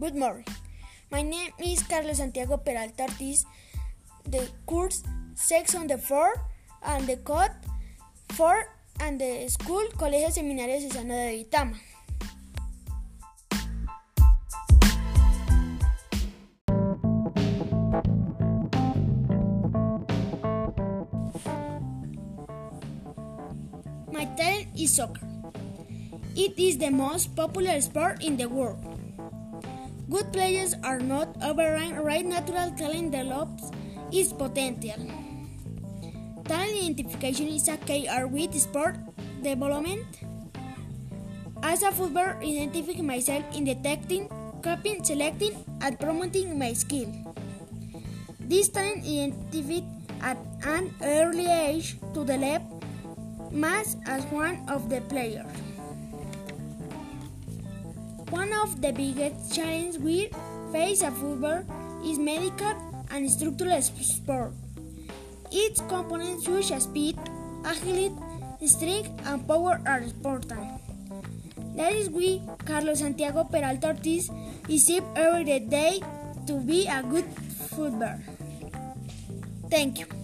Good morning. My name is Carlos Santiago Peralta Ortiz. The course section the 4 and the code 4 and the school Colegio Seminario Cesano de Vitama. My talent is soccer. It is the most popular sport in the world. Good players are not overrun right natural talent develops its potential. Talent identification is a key art with sport development. As a footballer, identify myself in detecting, copying, selecting, and promoting my skill. This talent identified at an early age to develop mass as one of the players. One of the biggest challenges we face at football is medical and structural sport. Its components such as speed, agility, strength, and power are important. That is why Carlos Santiago Peralta Ortiz is here every day to be a good footballer. Thank you.